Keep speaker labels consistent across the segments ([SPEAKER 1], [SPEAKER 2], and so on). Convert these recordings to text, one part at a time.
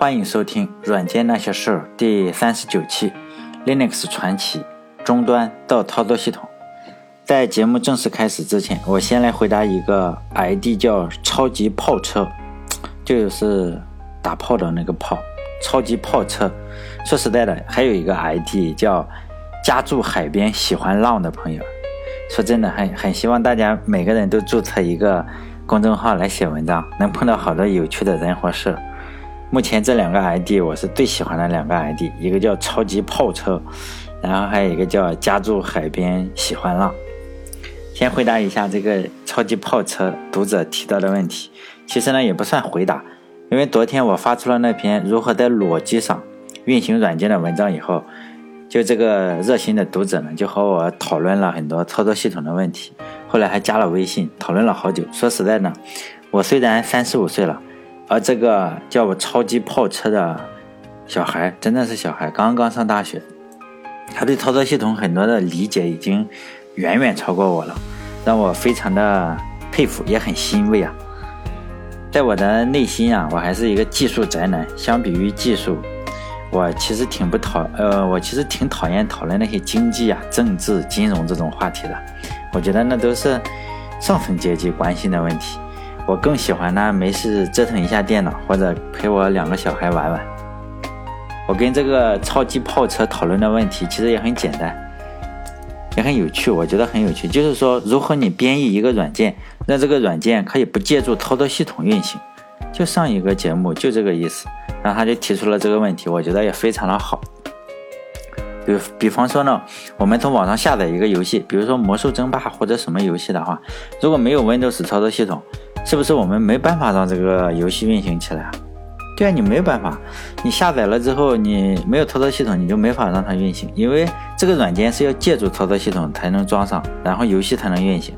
[SPEAKER 1] 欢迎收听《软件那些事儿》第三十九期，Linux 传奇，终端到操作系统。在节目正式开始之前，我先来回答一个 ID 叫“超级炮车”，就是打炮的那个炮，超级炮车。说实在的，还有一个 ID 叫“家住海边喜欢浪”的朋友。说真的，很很希望大家每个人都注册一个公众号来写文章，能碰到好多有趣的人和事。目前这两个 ID 我是最喜欢的两个 ID，一个叫超级炮车，然后还有一个叫家住海边喜欢浪。先回答一下这个超级炮车读者提到的问题，其实呢也不算回答，因为昨天我发出了那篇如何在裸机上运行软件的文章以后，就这个热心的读者呢就和我讨论了很多操作系统的问题，后来还加了微信讨论了好久。说实在呢，我虽然三十五岁了。而这个叫我超级炮车的小孩，真的是小孩，刚刚上大学，他对操作系统很多的理解已经远远超过我了，让我非常的佩服，也很欣慰啊。在我的内心啊，我还是一个技术宅男。相比于技术，我其实挺不讨，呃，我其实挺讨厌讨论那些经济啊、政治、金融这种话题的。我觉得那都是上层阶级关心的问题。我更喜欢呢，没事折腾一下电脑，或者陪我两个小孩玩玩。我跟这个超级炮车讨论的问题其实也很简单，也很有趣。我觉得很有趣，就是说如何你编译一个软件，让这个软件可以不借助操作系统运行。就上一个节目就这个意思，然后他就提出了这个问题，我觉得也非常的好。比比方说呢，我们从网上下载一个游戏，比如说魔兽争霸或者什么游戏的话，如果没有 Windows 操作系统。是不是我们没办法让这个游戏运行起来？对啊，你没办法，你下载了之后，你没有操作系统，你就没法让它运行，因为这个软件是要借助操作系统才能装上，然后游戏才能运行。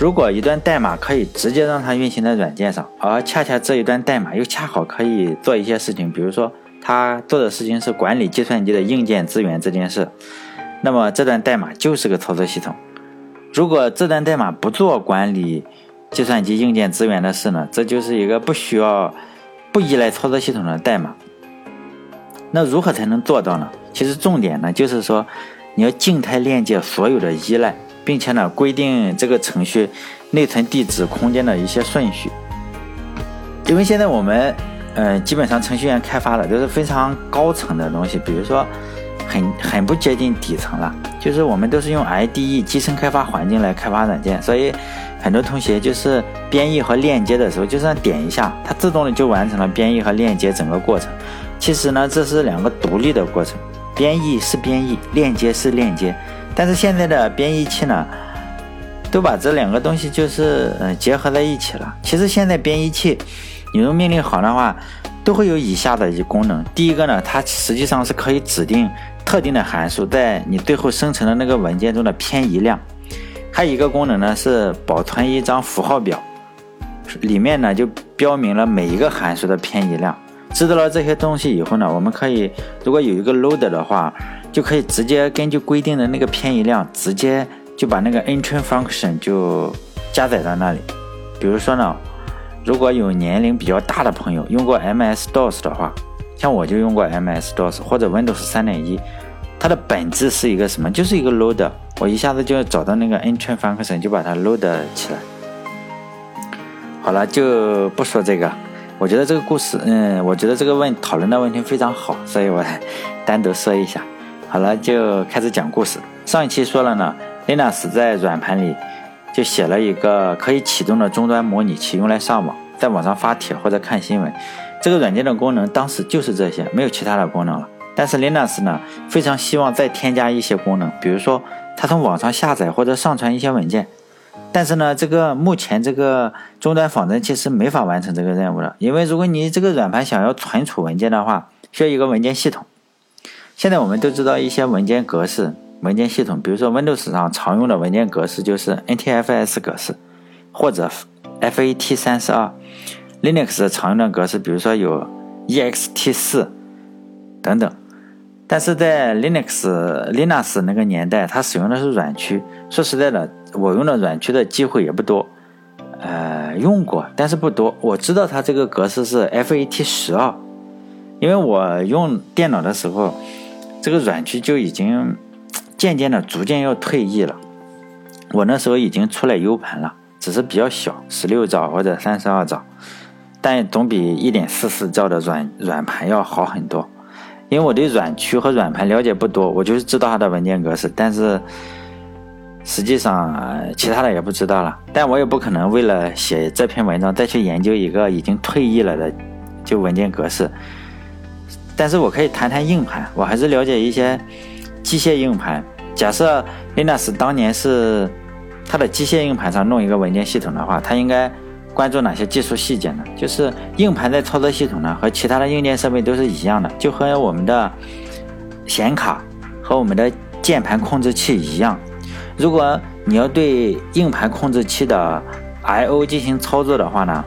[SPEAKER 1] 如果一段代码可以直接让它运行在软件上，而恰恰这一段代码又恰好可以做一些事情，比如说它做的事情是管理计算机的硬件资源这件事，那么这段代码就是个操作系统。如果这段代码不做管理，计算机硬件资源的事呢？这就是一个不需要、不依赖操作系统的代码。那如何才能做到呢？其实重点呢，就是说你要静态链接所有的依赖，并且呢，规定这个程序内存地址空间的一些顺序。因为现在我们，呃，基本上程序员开发的都是非常高层的东西，比如说很很不接近底层了，就是我们都是用 IDE 集成开发环境来开发软件，所以。很多同学就是编译和链接的时候，就这样点一下，它自动的就完成了编译和链接整个过程。其实呢，这是两个独立的过程，编译是编译，链接是链接。但是现在的编译器呢，都把这两个东西就是嗯结合在一起了。其实现在编译器，你用命令行的话，都会有以下的一功能。第一个呢，它实际上是可以指定特定的函数在你最后生成的那个文件中的偏移量。还有一个功能呢，是保存一张符号表，里面呢就标明了每一个函数的偏移量。知道了这些东西以后呢，我们可以如果有一个 loader 的话，就可以直接根据规定的那个偏移量，直接就把那个 entry function 就加载到那里。比如说呢，如果有年龄比较大的朋友用过 MS DOS 的话，像我就用过 MS DOS 或者 Windows 三点一，它的本质是一个什么？就是一个 loader。我一下子就找到那个 entry function，就把它 load 起来。好了，就不说这个。我觉得这个故事，嗯，我觉得这个问讨论的问题非常好，所以我 单独说一下。好了，就开始讲故事。上一期说了呢，Linux 在软盘里就写了一个可以启动的终端模拟器，用来上网，在网上发帖或者看新闻。这个软件的功能当时就是这些，没有其他的功能了。但是 Linux 呢，非常希望再添加一些功能，比如说。它从网上下载或者上传一些文件，但是呢，这个目前这个终端仿真器是没法完成这个任务的，因为如果你这个软盘想要存储文件的话，需要一个文件系统。现在我们都知道一些文件格式、文件系统，比如说 Windows 上常用的文件格式就是 NTFS 格式或者 FAT32。Linux 常用的格式，比如说有 EXT4 等等。但是在 Linux Linux 那个年代，它使用的是软驱。说实在的，我用的软驱的机会也不多，呃，用过，但是不多。我知道它这个格式是 FAT 十二，因为我用电脑的时候，这个软驱就已经 渐渐的、逐渐要退役了。我那时候已经出来 U 盘了，只是比较小，十六兆或者三十二兆，但总比一点四四兆的软软盘要好很多。因为我对软驱和软盘了解不多，我就是知道它的文件格式，但是实际上其他的也不知道了。但我也不可能为了写这篇文章再去研究一个已经退役了的就文件格式。但是我可以谈谈硬盘，我还是了解一些机械硬盘。假设 Linux 当年是它的机械硬盘上弄一个文件系统的话，它应该。关注哪些技术细节呢？就是硬盘在操作系统呢，和其他的硬件设备都是一样的，就和我们的显卡和我们的键盘控制器一样。如果你要对硬盘控制器的 I/O 进行操作的话呢，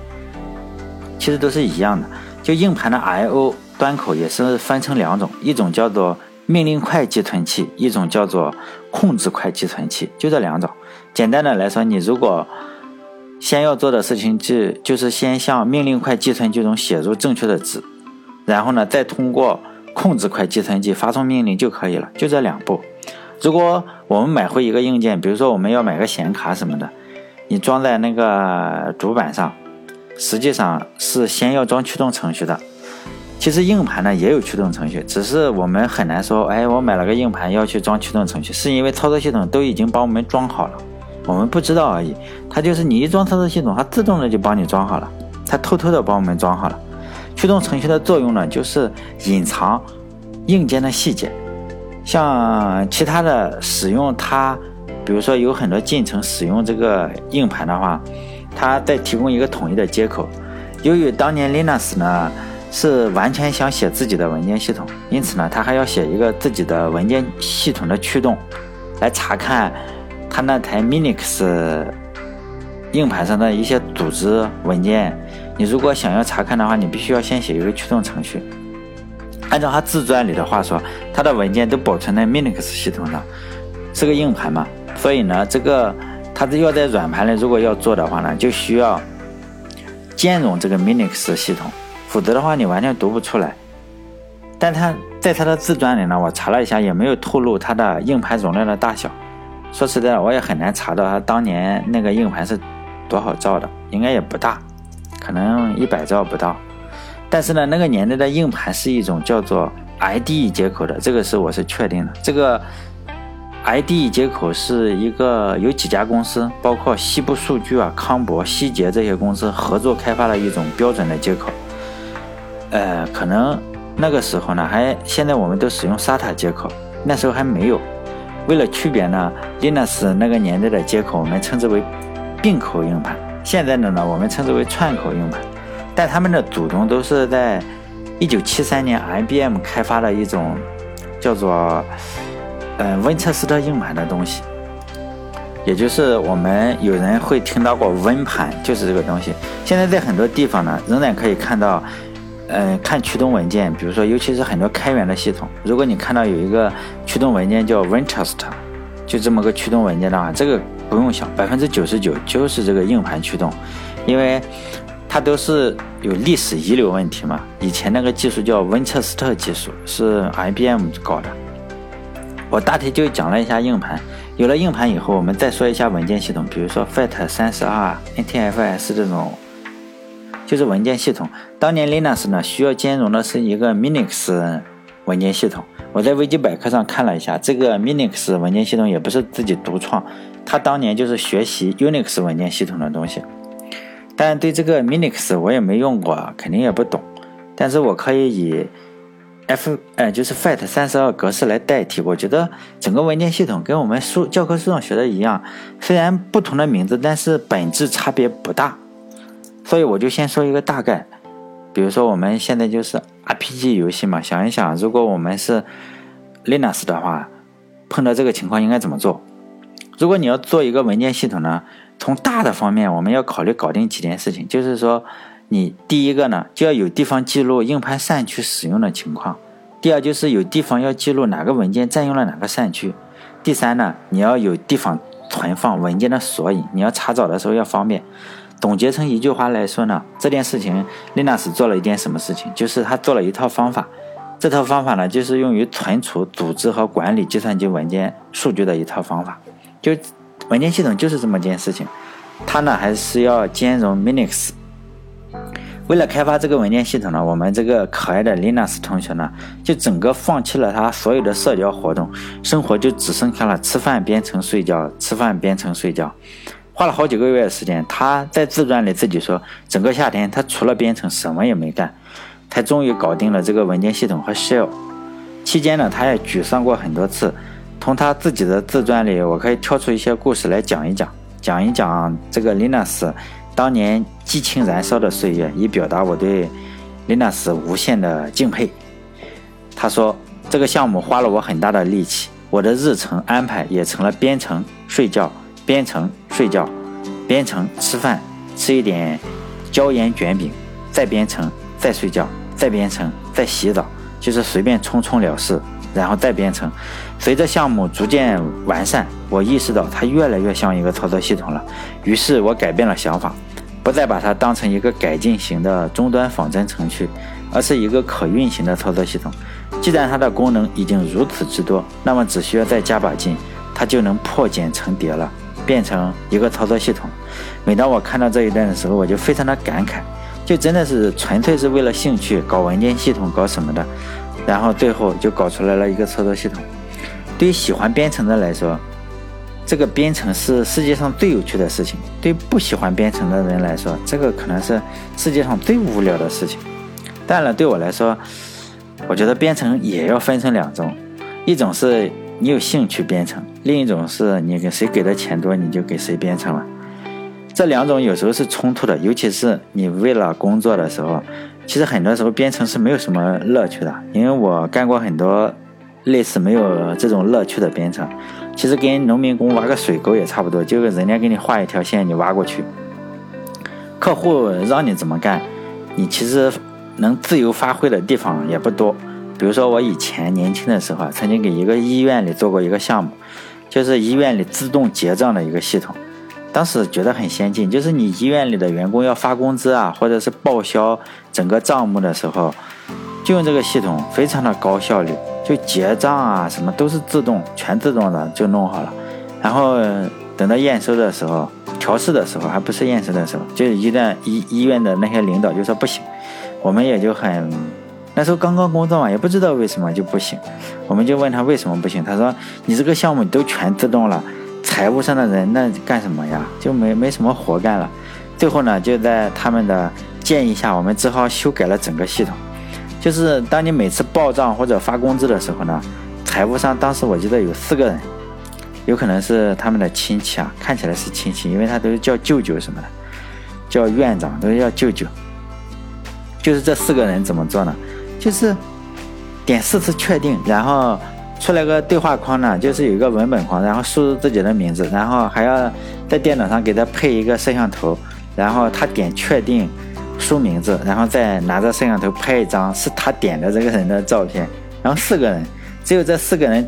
[SPEAKER 1] 其实都是一样的。就硬盘的 I/O 端口也是分成两种，一种叫做命令块寄存器，一种叫做控制块寄存器，就这两种。简单的来说，你如果先要做的事情就就是先向命令块寄存器中写入正确的值，然后呢，再通过控制块寄存器发送命令就可以了，就这两步。如果我们买回一个硬件，比如说我们要买个显卡什么的，你装在那个主板上，实际上是先要装驱动程序的。其实硬盘呢也有驱动程序，只是我们很难说，哎，我买了个硬盘要去装驱动程序，是因为操作系统都已经帮我们装好了。我们不知道而已，它就是你一装操作系统，它自动的就帮你装好了，它偷偷的帮我们装好了。驱动程序的作用呢，就是隐藏硬件的细节。像其他的使用它，比如说有很多进程使用这个硬盘的话，它再提供一个统一的接口。由于当年 Linux 呢是完全想写自己的文件系统，因此呢，它还要写一个自己的文件系统的驱动，来查看。它那台 Minix 硬盘上的一些组织文件，你如果想要查看的话，你必须要先写一个驱动程序。按照他自传里的话说，他的文件都保存在 Minix 系统上，是个硬盘嘛，所以呢，这个他要在软盘里如果要做的话呢，就需要兼容这个 Minix 系统，否则的话你完全读不出来。但他在他的自传里呢，我查了一下，也没有透露它的硬盘容量的大小。说实在的，我也很难查到他当年那个硬盘是多少兆的，应该也不大，可能一百兆不到。但是呢，那个年代的硬盘是一种叫做 IDE 接口的，这个是我是确定的。这个 IDE 接口是一个有几家公司，包括西部数据啊、康博、希捷这些公司合作开发的一种标准的接口。呃，可能那个时候呢，还现在我们都使用 SATA 接口，那时候还没有。为了区别呢，Linux 那个年代的接口我们称之为并口硬盘，现在的呢我们称之为串口硬盘。但他们的祖宗都是在1973年 IBM 开发的一种叫做呃温彻斯特硬盘的东西，也就是我们有人会听到过温盘，就是这个东西。现在在很多地方呢仍然可以看到。嗯，看驱动文件，比如说，尤其是很多开源的系统，如果你看到有一个驱动文件叫 Winchester，就这么个驱动文件的话，这个不用想，百分之九十九就是这个硬盘驱动，因为它都是有历史遗留问题嘛。以前那个技术叫温彻斯特技术，是 IBM 搞的。我大体就讲了一下硬盘，有了硬盘以后，我们再说一下文件系统，比如说 FAT 三十二、NTFS 这种。就是文件系统。当年 Linux 呢需要兼容的是一个 Minix 文件系统。我在维基百科上看了一下，这个 Minix 文件系统也不是自己独创，它当年就是学习 Unix 文件系统的东西。但对这个 Minix 我也没用过，肯定也不懂。但是我可以以 F 呃就是 FAT 三十二格式来代替。我觉得整个文件系统跟我们书教科书上学的一样，虽然不同的名字，但是本质差别不大。所以我就先说一个大概，比如说我们现在就是 RPG 游戏嘛，想一想，如果我们是 Linux 的话，碰到这个情况应该怎么做？如果你要做一个文件系统呢，从大的方面我们要考虑搞定几件事情，就是说，你第一个呢就要有地方记录硬盘扇区使用的情况，第二就是有地方要记录哪个文件占用了哪个扇区，第三呢你要有地方存放文件的索引，你要查找的时候要方便。总结成一句话来说呢，这件事情，Linux 做了一件什么事情？就是他做了一套方法。这套方法呢，就是用于存储、组织和管理计算机文件数据的一套方法。就文件系统就是这么件事情，它呢还是要兼容 Linux。为了开发这个文件系统呢，我们这个可爱的 Linux 同学呢，就整个放弃了他所有的社交活动，生活就只剩下了吃饭、编程、睡觉，吃饭、编程、睡觉。花了好几个月的时间，他在自传里自己说，整个夏天他除了编程什么也没干，才终于搞定了这个文件系统和 shell。期间呢，他也沮丧过很多次。从他自己的自传里，我可以挑出一些故事来讲一讲，讲一讲这个 Linux。当年激情燃烧的岁月，以表达我对 Linux 无限的敬佩。他说：“这个项目花了我很大的力气，我的日程安排也成了编程、睡觉、编程、睡觉、编程、吃饭，吃一点椒盐卷饼，再编程，再睡觉，再编程，再洗澡，就是随便冲冲了事，然后再编程。随着项目逐渐完善，我意识到它越来越像一个操作系统了，于是我改变了想法。”不再把它当成一个改进型的终端仿真程序，而是一个可运行的操作系统。既然它的功能已经如此之多，那么只需要再加把劲，它就能破茧成蝶了，变成一个操作系统。每当我看到这一段的时候，我就非常的感慨，就真的是纯粹是为了兴趣搞文件系统搞什么的，然后最后就搞出来了一个操作系统。对于喜欢编程的来说，这个编程是世界上最有趣的事情，对不喜欢编程的人来说，这个可能是世界上最无聊的事情。当然了，对我来说，我觉得编程也要分成两种，一种是你有兴趣编程，另一种是你给谁给的钱多，你就给谁编程了。这两种有时候是冲突的，尤其是你为了工作的时候，其实很多时候编程是没有什么乐趣的，因为我干过很多类似没有这种乐趣的编程。其实跟农民工挖个水沟也差不多，就是人家给你画一条线，你挖过去。客户让你怎么干，你其实能自由发挥的地方也不多。比如说我以前年轻的时候啊，曾经给一个医院里做过一个项目，就是医院里自动结账的一个系统。当时觉得很先进，就是你医院里的员工要发工资啊，或者是报销整个账目的时候，就用这个系统，非常的高效率。就结账啊，什么都是自动，全自动的就弄好了。然后等到验收的时候，调试的时候，还不是验收的时候，就一旦医医院的那些领导就说不行，我们也就很那时候刚刚工作嘛，也不知道为什么就不行。我们就问他为什么不行，他说你这个项目都全自动了，财务上的人那干什么呀？就没没什么活干了。最后呢，就在他们的建议下，我们只好修改了整个系统。就是当你每次报账或者发工资的时候呢，财务上当时我记得有四个人，有可能是他们的亲戚啊，看起来是亲戚，因为他都叫舅舅什么的，叫院长都叫舅舅。就是这四个人怎么做呢？就是点四次确定，然后出来个对话框呢，就是有一个文本框，然后输入自己的名字，然后还要在电脑上给他配一个摄像头，然后他点确定。输名字，然后再拿着摄像头拍一张是他点的这个人的照片，然后四个人，只有这四个人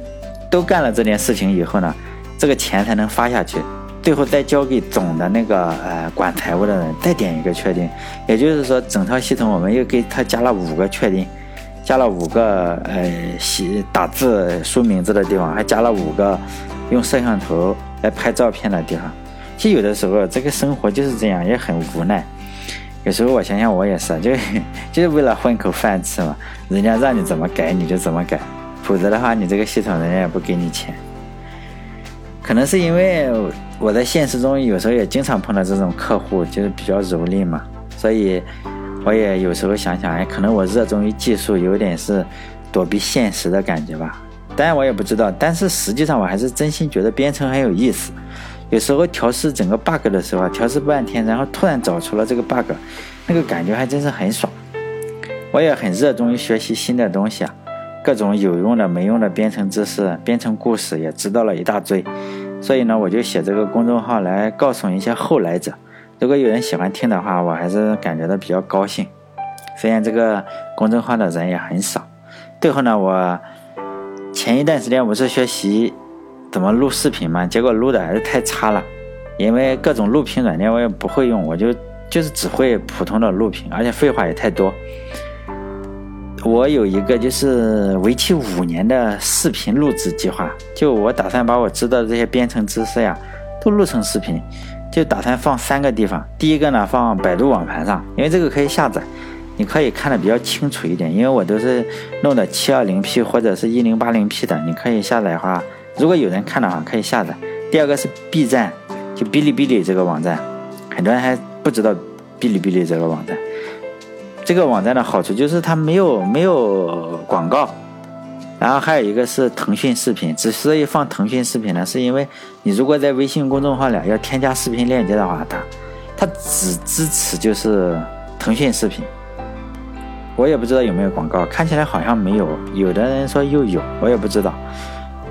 [SPEAKER 1] 都干了这件事情以后呢，这个钱才能发下去，最后再交给总的那个呃管财务的人，再点一个确定，也就是说整套系统我们又给他加了五个确定，加了五个呃写打字输名字的地方，还加了五个用摄像头来拍照片的地方。其实有的时候这个生活就是这样，也很无奈。有时候我想想，我也是，就 就是为了混口饭吃嘛。人家让你怎么改你就怎么改，否则的话，你这个系统人家也不给你钱。可能是因为我在现实中有时候也经常碰到这种客户，就是比较蹂躏嘛，所以我也有时候想想，哎，可能我热衷于技术，有点是躲避现实的感觉吧。当然我也不知道，但是实际上我还是真心觉得编程很有意思。有时候调试整个 bug 的时候，调试半天，然后突然找出了这个 bug，那个感觉还真是很爽。我也很热衷于学习新的东西啊，各种有用的、没用的编程知识、编程故事也知道了一大堆。所以呢，我就写这个公众号来告诉一些后来者。如果有人喜欢听的话，我还是感觉到比较高兴。虽然这个公众号的人也很少。最后呢，我前一段时间我是学习。怎么录视频嘛？结果录的还是太差了，因为各种录屏软件我也不会用，我就就是只会普通的录屏，而且废话也太多。我有一个就是为期五年的视频录制计划，就我打算把我知道的这些编程知识呀，都录成视频，就打算放三个地方。第一个呢，放百度网盘上，因为这个可以下载，你可以看的比较清楚一点。因为我都是弄的七二零 P 或者是一零八零 P 的，你可以下载的话，如果有人看的话，可以下载。第二个是 B 站。就哔哩哔哩这个网站，很多人还不知道哔哩哔哩这个网站。这个网站的好处就是它没有没有广告，然后还有一个是腾讯视频。之所以放腾讯视频呢，是因为你如果在微信公众号里要添加视频链接的话，它它只支持就是腾讯视频。我也不知道有没有广告，看起来好像没有，有的人说又有，我也不知道。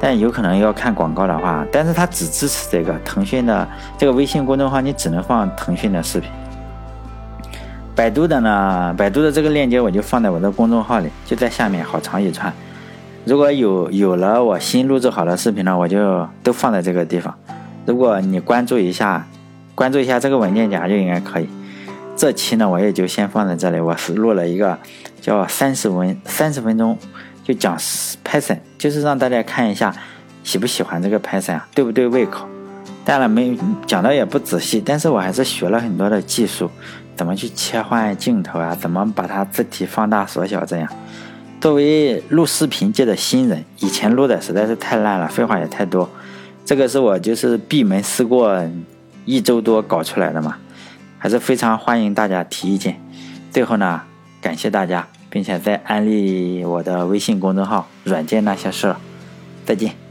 [SPEAKER 1] 但有可能要看广告的话，但是它只支持这个腾讯的这个微信公众号，你只能放腾讯的视频。百度的呢，百度的这个链接我就放在我的公众号里，就在下面，好长一串。如果有有了我新录制好的视频呢，我就都放在这个地方。如果你关注一下，关注一下这个文件夹就应该可以。这期呢，我也就先放在这里。我是录了一个叫三十文三十分钟。就讲 Python，就是让大家看一下喜不喜欢这个 Python 啊，对不对胃口？当然没讲的也不仔细，但是我还是学了很多的技术，怎么去切换镜头啊，怎么把它字体放大缩小这样。作为录视频界的新人，以前录的实在是太烂了，废话也太多。这个是我就是闭门思过一周多搞出来的嘛，还是非常欢迎大家提意见。最后呢，感谢大家。并且再安利我的微信公众号“软件那些事”，再见。